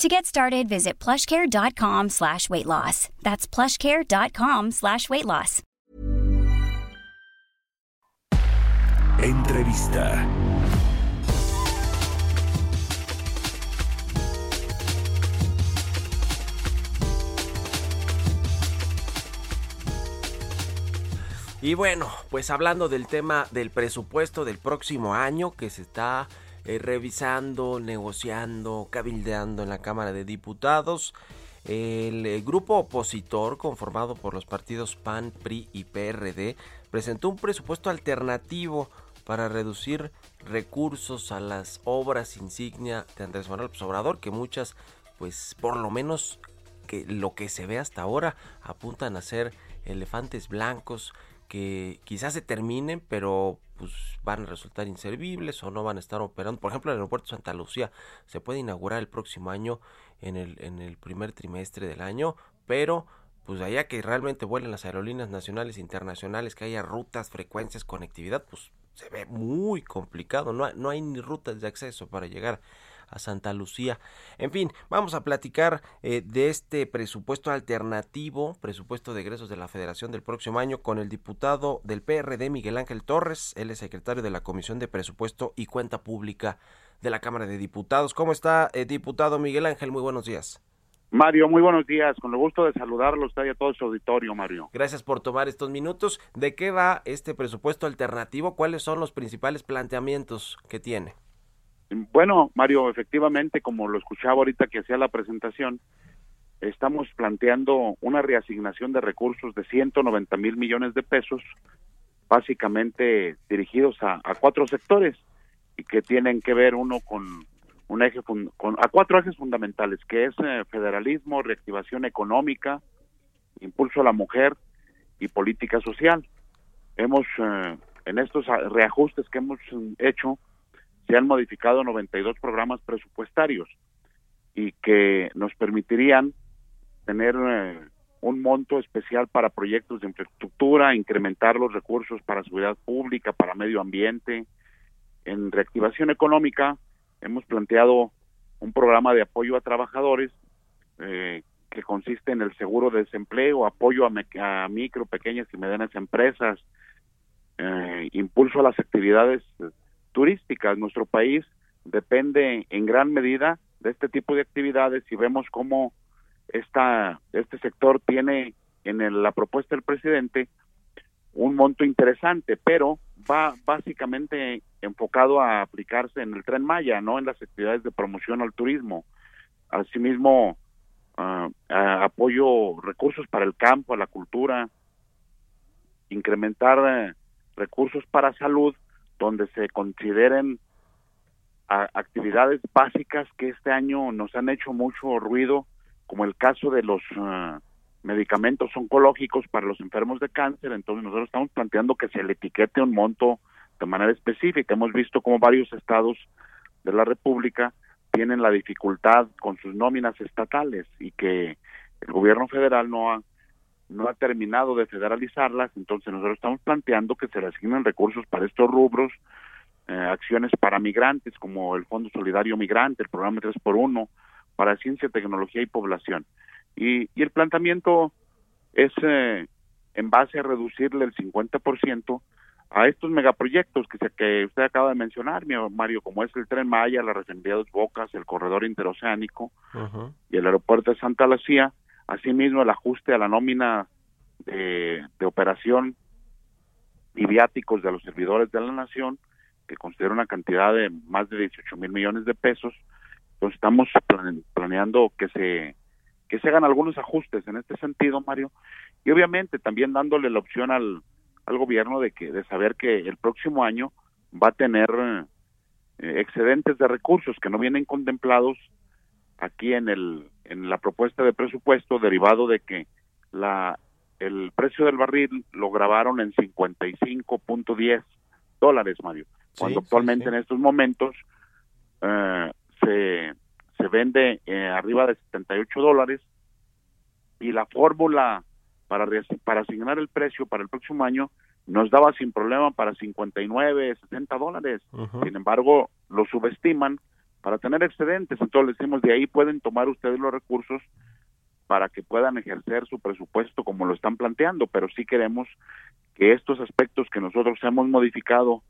To get started, visit plushcare.com slash weight loss. That's plushcare.com slash weight loss. Entrevista. Y bueno, pues hablando del tema del presupuesto del próximo año que se está eh, revisando, negociando, cabildeando en la Cámara de Diputados, el, eh, grupo opositor conformado por los partidos PAN, PRI y PRD presentó un presupuesto alternativo para reducir recursos a las obras insignia de Andrés Manuel Obrador, que muchas, pues por lo menos que lo que se ve hasta ahora apuntan a ser elefantes blancos que quizás se terminen, pero pues van a resultar inservibles o no van a estar operando. Por ejemplo, el aeropuerto Santa Lucía se puede inaugurar el próximo año en el, en el primer trimestre del año, pero pues allá que realmente vuelen las aerolíneas nacionales e internacionales, que haya rutas, frecuencias, conectividad, pues se ve muy complicado, no no hay ni rutas de acceso para llegar a Santa Lucía. En fin, vamos a platicar eh, de este presupuesto alternativo, presupuesto de egresos de la Federación del próximo año, con el diputado del PRD, Miguel Ángel Torres, él es secretario de la Comisión de Presupuesto y Cuenta Pública de la Cámara de Diputados. ¿Cómo está, eh, diputado Miguel Ángel? Muy buenos días. Mario, muy buenos días. Con el gusto de saludarlo usted y a todo su auditorio, Mario. Gracias por tomar estos minutos. ¿De qué va este presupuesto alternativo? ¿Cuáles son los principales planteamientos que tiene? Bueno, Mario, efectivamente, como lo escuchaba ahorita que hacía la presentación, estamos planteando una reasignación de recursos de 190 mil millones de pesos, básicamente dirigidos a, cuatro sectores y que tienen que ver uno con un eje con, a cuatro ejes fundamentales, que es eh, federalismo, reactivación económica, impulso a la mujer y política social. Hemos eh, en estos reajustes que hemos hecho se han modificado 92 programas presupuestarios y que nos permitirían tener eh, un monto especial para proyectos de infraestructura, incrementar los recursos para seguridad pública, para medio ambiente. En reactivación económica hemos planteado un programa de apoyo a trabajadores eh, que consiste en el seguro de desempleo, apoyo a, micro, pequeñas y medianas empresas, eh, impulso a las actividades turísticas. Nuestro país depende en gran medida de este tipo de actividades y vemos cómo esta, este sector tiene en la propuesta del presidente un monto interesante, pero va básicamente enfocado a aplicarse en el tren Maya, no en las actividades de promoción al turismo. Asimismo, uh, apoyo recursos para el campo, la cultura, incrementar eh, recursos para salud donde se consideren actividades básicas que este año nos han hecho mucho ruido, como el caso de los ah, medicamentos oncológicos para los enfermos de cáncer. Entonces nosotros estamos planteando que se le etiquete un monto de manera específica. Hemos visto como varios estados de la República tienen la dificultad con sus nóminas estatales y que el gobierno federal no ha no ha terminado de federalizarlas, entonces nosotros estamos planteando que se le asignen recursos para estos rubros, eh, acciones para migrantes como el Fondo Solidario Migrante, el programa 3x1, para ciencia, tecnología y población. Y, y el planteamiento es eh, en base a reducirle el 50% a estos megaproyectos que, se, que usted acaba de mencionar, Mario, como es el Tren Maya, la refinería de Bocas, el corredor interoceánico y el aeropuerto de Santa Lucía, asimismo el ajuste a la nómina de, operación y viáticos de los servidores de la nación, que considera una cantidad de más de 18 mil millones de pesos. Entonces estamos planeando que se que se hagan algunos ajustes en este sentido, Mario, y obviamente también dándole la opción al, al gobierno de que de saber que el próximo año va a tener eh, excedentes de recursos que no vienen contemplados aquí en el en la propuesta de presupuesto derivado de que la el precio del barril lo grabaron en 55.10 dólares, Mario, cuando actualmente en estos momentos eh, se, se vende eh, arriba de 78 dólares y la fórmula para, para asignar el precio para el próximo año nos daba sin problema para 59, 60 dólares. Sin embargo, lo subestiman para tener excedentes. Entonces, les decimos, de ahí pueden tomar ustedes los recursos para que puedan ejercer su presupuesto como lo están planteando, pero sí queremos que estos aspectos que nosotros hemos modificado,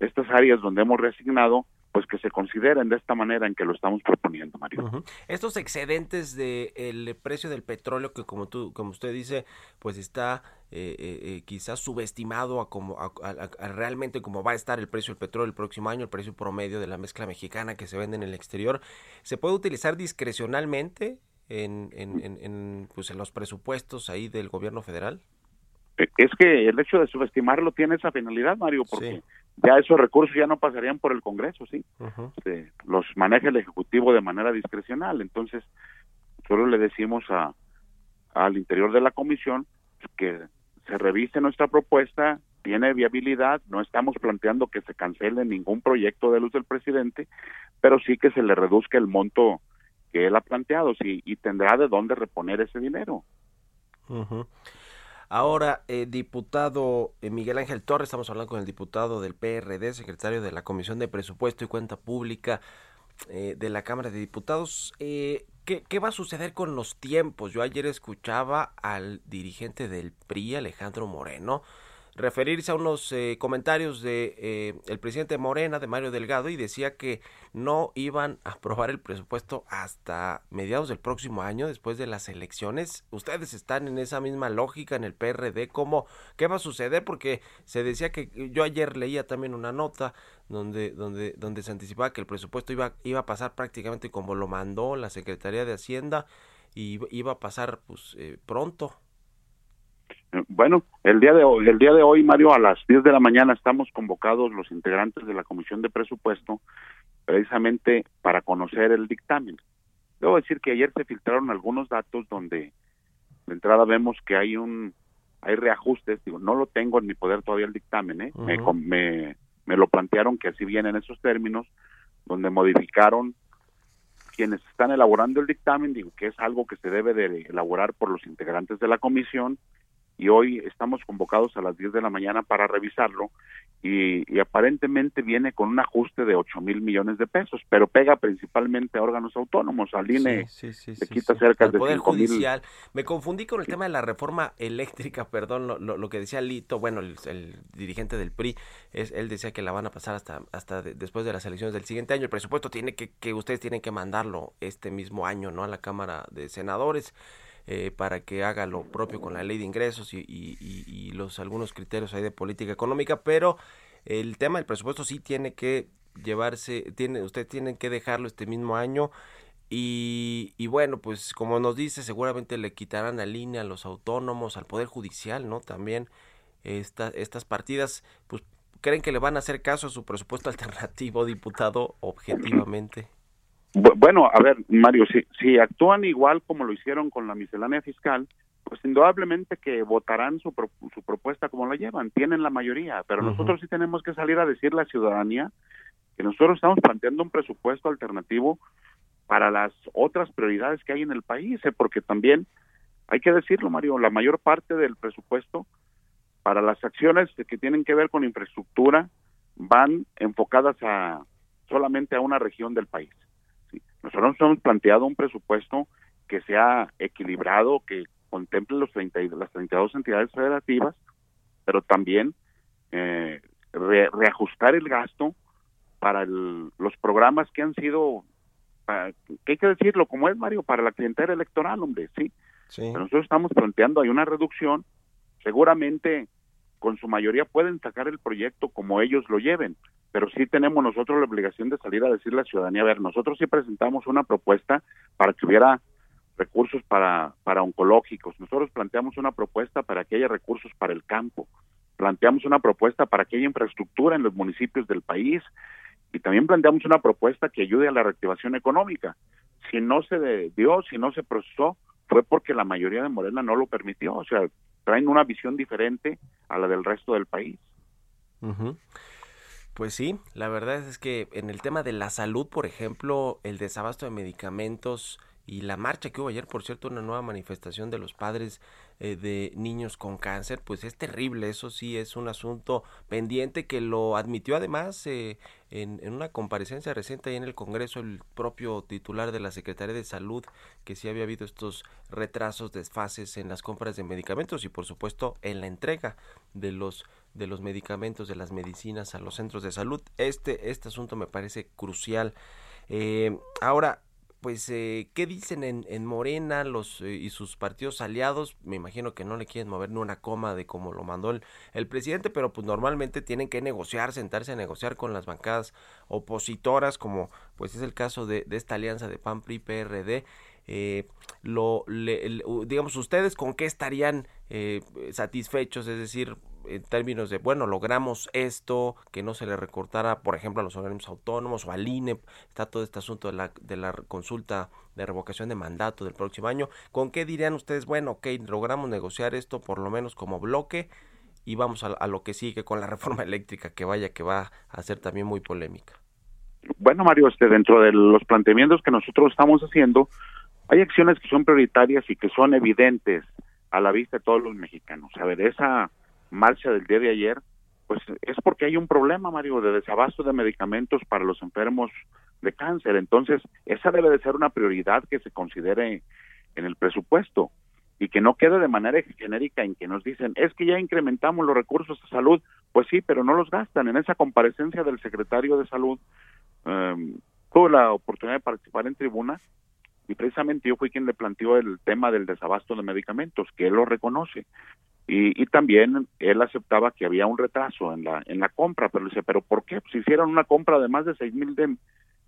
estas áreas donde hemos reasignado, pues que se consideren de esta manera en que lo estamos proponiendo, Mario. Estos excedentes del el precio del petróleo que como tú, como usted dice, pues está eh, eh, eh, quizás subestimado a como a, realmente como va a estar el precio del petróleo el próximo año, el precio promedio de la mezcla mexicana que se vende en el exterior, ¿se puede utilizar discrecionalmente en, en, pues en los presupuestos ahí del gobierno federal? E, es que el hecho de subestimarlo tiene esa finalidad, Mario, porque ya esos recursos ya no pasarían por el Congreso, ¿sí? Este, los maneja el Ejecutivo de manera discrecional. Entonces, solo le decimos a, al interior de la comisión que se revise nuestra propuesta, tiene viabilidad, no estamos planteando que se cancele ningún proyecto de luz del presidente, pero sí que se le reduzca el monto que él ha planteado sí, y tendrá de dónde reponer ese dinero. Ahora, eh, diputado eh, Miguel Ángel Torres, estamos hablando con el diputado del PRD, secretario de la Comisión de Presupuesto y Cuenta Pública eh, de la Cámara de Diputados. ¿qué, ¿Qué va a suceder con los tiempos? Yo ayer escuchaba al dirigente del PRI, Alejandro Moreno, referirse a unos eh, comentarios de eh, el presidente Morena, de Mario Delgado, y decía que no iban a aprobar el presupuesto hasta mediados del próximo año, después de las elecciones. Ustedes están en esa misma lógica en el PRD, ¿cómo, qué va a suceder? Porque se decía que yo ayer leía también una nota donde, donde, donde se anticipaba que el presupuesto iba, iba a pasar prácticamente como lo mandó la Secretaría de Hacienda y iba a pasar pues eh, pronto. Bueno, el día de hoy, el día de hoy, Mario, a las 10 de la mañana estamos convocados los integrantes de la Comisión de Presupuesto precisamente para conocer el dictamen. Debo decir que ayer se filtraron algunos datos donde de entrada vemos que hay un hay reajustes, digo, no lo tengo en mi poder todavía el dictamen, ¿eh? me, me, me lo plantearon que así vienen esos términos, donde modificaron quienes están elaborando el dictamen, digo que es algo que se debe de elaborar por los integrantes de la comisión, y hoy estamos convocados a las 10 de la mañana para revisarlo y, aparentemente viene con un ajuste de 8 mil millones de pesos, pero pega principalmente a órganos autónomos, al INE se quita cerca de Poder Judicial. Me confundí con el tema de la reforma eléctrica, perdón, lo, que decía Lito, bueno, el, dirigente del PRI, es, él decía que la van a pasar hasta, hasta después de las elecciones del siguiente año. El presupuesto tiene que, que ustedes tienen que mandarlo este mismo año, ¿no? A la Cámara de Senadores. Eh, para que haga lo propio con la ley de ingresos y, los algunos criterios ahí de política económica, pero el tema del presupuesto sí tiene que llevarse, tiene, usted tiene que dejarlo este mismo año y, bueno, pues como nos dice, seguramente le quitarán a línea a los autónomos, al Poder Judicial, ¿no? También esta, estas partidas, pues creen que le van a hacer caso a su presupuesto alternativo, diputado, objetivamente. Bueno, a ver, Mario, si, si actúan igual como lo hicieron con la miscelánea fiscal, pues indudablemente que votarán su, su propuesta como la llevan, tienen la mayoría, pero nosotros sí tenemos que salir a decir a la ciudadanía que nosotros estamos planteando un presupuesto alternativo para las otras prioridades que hay en el país, ¿eh? porque también hay que decirlo, Mario, la mayor parte del presupuesto para las acciones que tienen que ver con infraestructura van enfocadas a solamente a una región del país. Nosotros hemos planteado un presupuesto que sea equilibrado, que contemple los 30, las 32 entidades federativas, pero también eh, reajustar el gasto para los programas que han sido, ¿qué hay que decirlo como es, Mario? Para la clientela electoral, hombre, sí. sí. nosotros estamos planteando, hay una reducción, seguramente con su mayoría pueden sacar el proyecto como ellos lo lleven, pero sí tenemos nosotros la obligación de salir a decirle a la ciudadanía, a ver, nosotros sí presentamos una propuesta para que hubiera recursos para, para oncológicos, nosotros planteamos una propuesta para que haya recursos para el campo, planteamos una propuesta para que haya infraestructura en los municipios del país. Y también planteamos una propuesta que ayude a la reactivación económica. Si no se dio, si no se procesó, fue porque la mayoría de Morena no lo permitió, o sea, traen una visión diferente a la del resto del país. Pues sí, la verdad es que en el tema de la salud, por ejemplo, el desabasto de medicamentos y la marcha que hubo ayer, por cierto, una nueva manifestación de los padres eh, de niños con cáncer, pues es terrible, eso sí es un asunto pendiente que lo admitió además eh, en, una comparecencia reciente ahí en el Congreso el propio titular de la Secretaría de Salud, que sí había habido estos retrasos, desfases en las compras de medicamentos y por supuesto en la entrega de los de los medicamentos, de las medicinas a los centros de salud. Este, este asunto me parece crucial. Eh, ahora, pues, eh, ¿qué dicen en, en Morena los eh, y sus partidos aliados? Me imagino que no le quieren mover ni una coma de como lo mandó el, el, presidente, pero pues normalmente tienen que negociar, sentarse a negociar con las bancadas opositoras, como pues es el caso de, de esta alianza de PAN, PRI, PRD. Eh, lo, digamos, ustedes con qué estarían eh, satisfechos, es decir, en términos de, bueno, logramos esto, que no se le recortara, por ejemplo, a los organismos autónomos o al INE, está todo este asunto de la, de la consulta de revocación de mandato del próximo año. ¿Con qué dirían ustedes, bueno, ok, logramos negociar esto por lo menos como bloque y vamos a, a lo que sigue con la reforma eléctrica, que vaya que va a ser también muy polémica? Bueno, Mario, este, dentro de los planteamientos que nosotros estamos haciendo, hay acciones que son prioritarias y que son evidentes a la vista de todos los mexicanos. A ver, esa marcha del día de ayer, pues es porque hay un problema, Mario, de desabasto de medicamentos para los enfermos de cáncer. Entonces, esa debe de ser una prioridad que se considere en el presupuesto y que no quede de manera genérica en que nos dicen, es que ya incrementamos los recursos de salud. Pues sí, pero no los gastan. En esa comparecencia del secretario de salud, eh, tuve la oportunidad de participar en tribuna y precisamente yo fui quien le planteó el tema del desabasto de medicamentos, que él lo reconoce. Y, también él aceptaba que había un retraso en la en la compra, pero dice, pero ¿por qué? Pues hicieron una compra de más de seis mil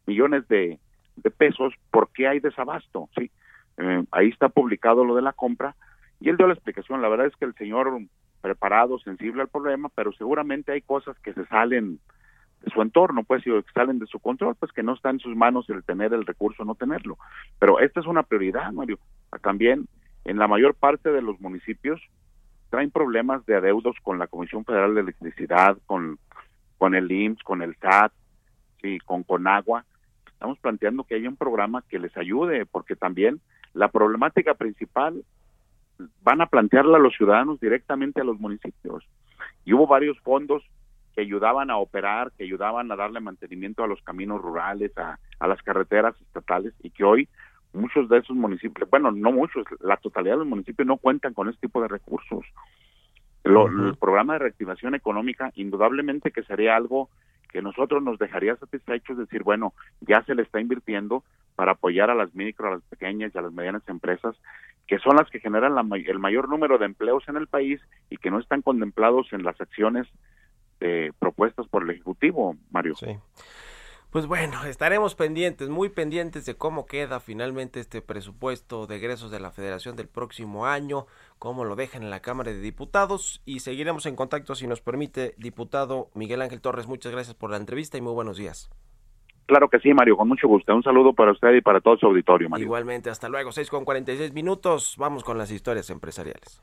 millones de, de, pesos, ¿por qué hay desabasto? Sí, eh, ahí está publicado lo de la compra y él dio la explicación. La verdad es que el señor preparado, sensible al problema, pero seguramente hay cosas que se salen de su entorno, pues, si salen de su control, pues que no está en sus manos el tener el recurso o no tenerlo. Pero esta es una prioridad, Mario. También en la mayor parte de los municipios traen problemas de adeudos con la Comisión Federal de Electricidad, con, con el IMSS, con el SAT, sí, con Conagua. Estamos planteando que haya un programa que les ayude, porque también la problemática principal van a plantearla a los ciudadanos directamente a los municipios. Y hubo varios fondos que ayudaban a operar, que ayudaban a darle mantenimiento a los caminos rurales, a, a las carreteras estatales y que hoy muchos de esos municipios, bueno, no muchos, la totalidad de los municipios no cuentan con este tipo de recursos. Lo, El programa de reactivación económica, indudablemente que sería algo que nosotros nos dejaría satisfechos, decir, bueno, ya se le está invirtiendo para apoyar a las micro, a las pequeñas y a las medianas empresas, que son las que generan la, el mayor número de empleos en el país y que no están contemplados en las acciones eh, propuestas por el Ejecutivo, Mario. Sí. Pues bueno, estaremos pendientes, muy pendientes de cómo queda finalmente este presupuesto de egresos de la Federación del próximo año, cómo lo dejan en la Cámara de Diputados y seguiremos en contacto si nos permite, diputado Miguel Ángel Torres. Muchas gracias por la entrevista y muy buenos días. Claro que sí, Mario, con mucho gusto. Un saludo para usted y para todo su auditorio, Mario. Igualmente, hasta luego, 6 con 46 minutos. Vamos con las historias empresariales.